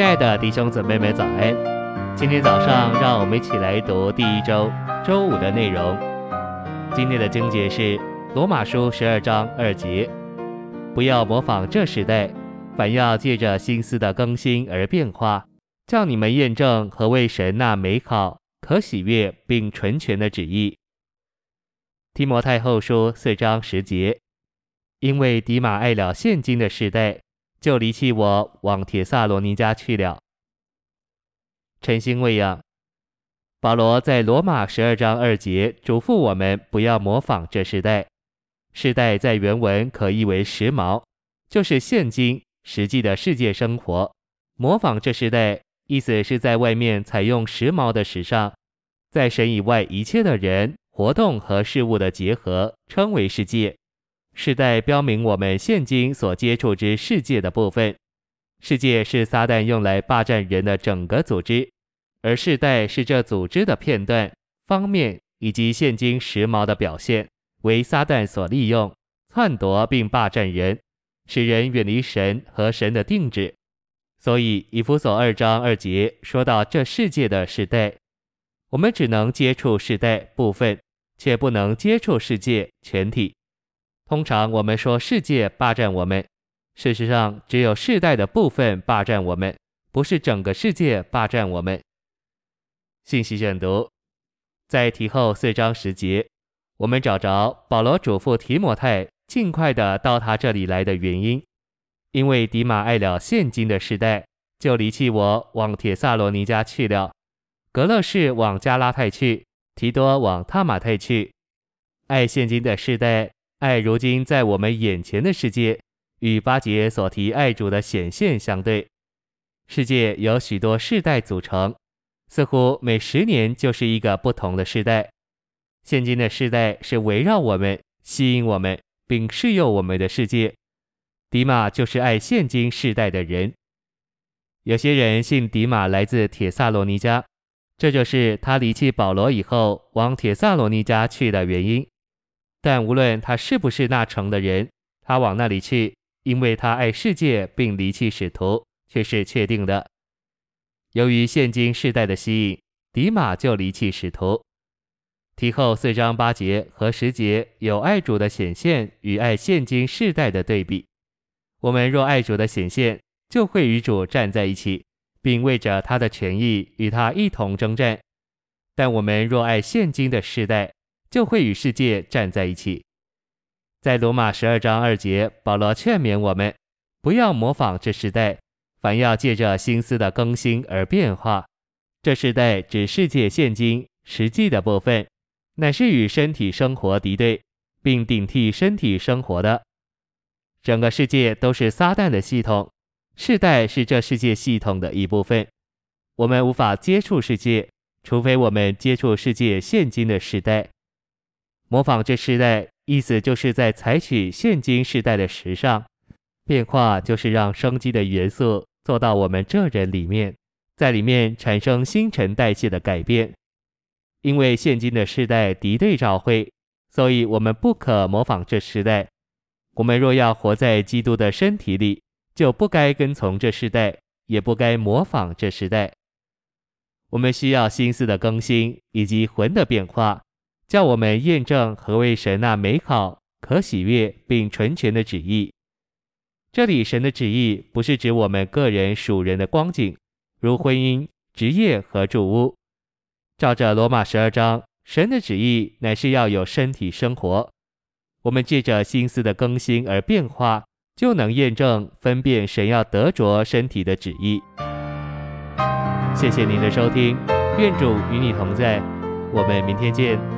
亲爱的弟兄姊妹们，早安！今天早上，让我们一起来读第一周周五的内容。今天的经节是罗马书十二章二节：不要模仿这时代，反要借着心思的更新而变化，叫你们验证何为神那美好、可喜悦并纯全的旨意。提摩太后书四章十节：因为迪马爱了现今的世代。就离弃我，往铁萨罗尼家去了。晨星未央，保罗在罗马十二章二节嘱咐我们不要模仿这世代。世代在原文可译为时髦，就是现今实际的世界生活。模仿这世代，意思是在外面采用时髦的时尚，在神以外一切的人、活动和事物的结合，称为世界。世代标明我们现今所接触之世界的部分，世界是撒旦用来霸占人的整个组织，而世代是这组织的片段、方面以及现今时髦的表现，为撒旦所利用，篡夺并霸占人，使人远离神和神的定旨。所以以弗所二章二节说到这世界的世代，我们只能接触世代部分，却不能接触世界全体。通常我们说世界霸占我们，事实上只有世代的部分霸占我们，不是整个世界霸占我们。信息选读，在提后四章十节，我们找着保罗嘱咐提摩太尽快的到他这里来的原因，因为迪马爱了现今的世代，就离弃我，往铁萨罗尼家去了；格勒士往加拉太去，提多往他马太去，爱现今的世代。爱如今在我们眼前的世界，与八节所提爱主的显现相对。世界由许多世代组成，似乎每十年就是一个不同的世代。现今的世代是围绕我们、吸引我们并适用我们的世界。迪马就是爱现今世代的人。有些人信迪马来自铁萨罗尼迦，这就是他离弃保罗以后往铁萨罗尼迦去的原因。但无论他是不是那城的人，他往那里去，因为他爱世界并离弃使徒，却是确定的。由于现今世代的吸引，迪马就离弃使徒。提后四章八节和十节有爱主的显现与爱现今世代的对比。我们若爱主的显现，就会与主站在一起，并为着他的权益与他一同征战。但我们若爱现今的世代，就会与世界站在一起。在罗马十二章二节，保罗劝勉我们，不要模仿这时代，反要借着心思的更新而变化。这世代指世界现今实际的部分，乃是与身体生活敌对，并顶替身体生活的。整个世界都是撒旦的系统，世代是这世界系统的一部分。我们无法接触世界，除非我们接触世界现今的时代。模仿这世代，意思就是在采取现今世代的时尚变化，就是让生机的元素做到我们这人里面，在里面产生新陈代谢的改变。因为现今的世代敌对教会，所以我们不可模仿这时代。我们若要活在基督的身体里，就不该跟从这世代，也不该模仿这时代。我们需要心思的更新以及魂的变化。叫我们验证何为神那美好、可喜悦并纯全的旨意。这里神的旨意不是指我们个人属人的光景，如婚姻、职业和住屋。照着罗马十二章，神的旨意乃是要有身体生活。我们借着心思的更新而变化，就能验证分辨神要得着身体的旨意。谢谢您的收听，愿主与你同在，我们明天见。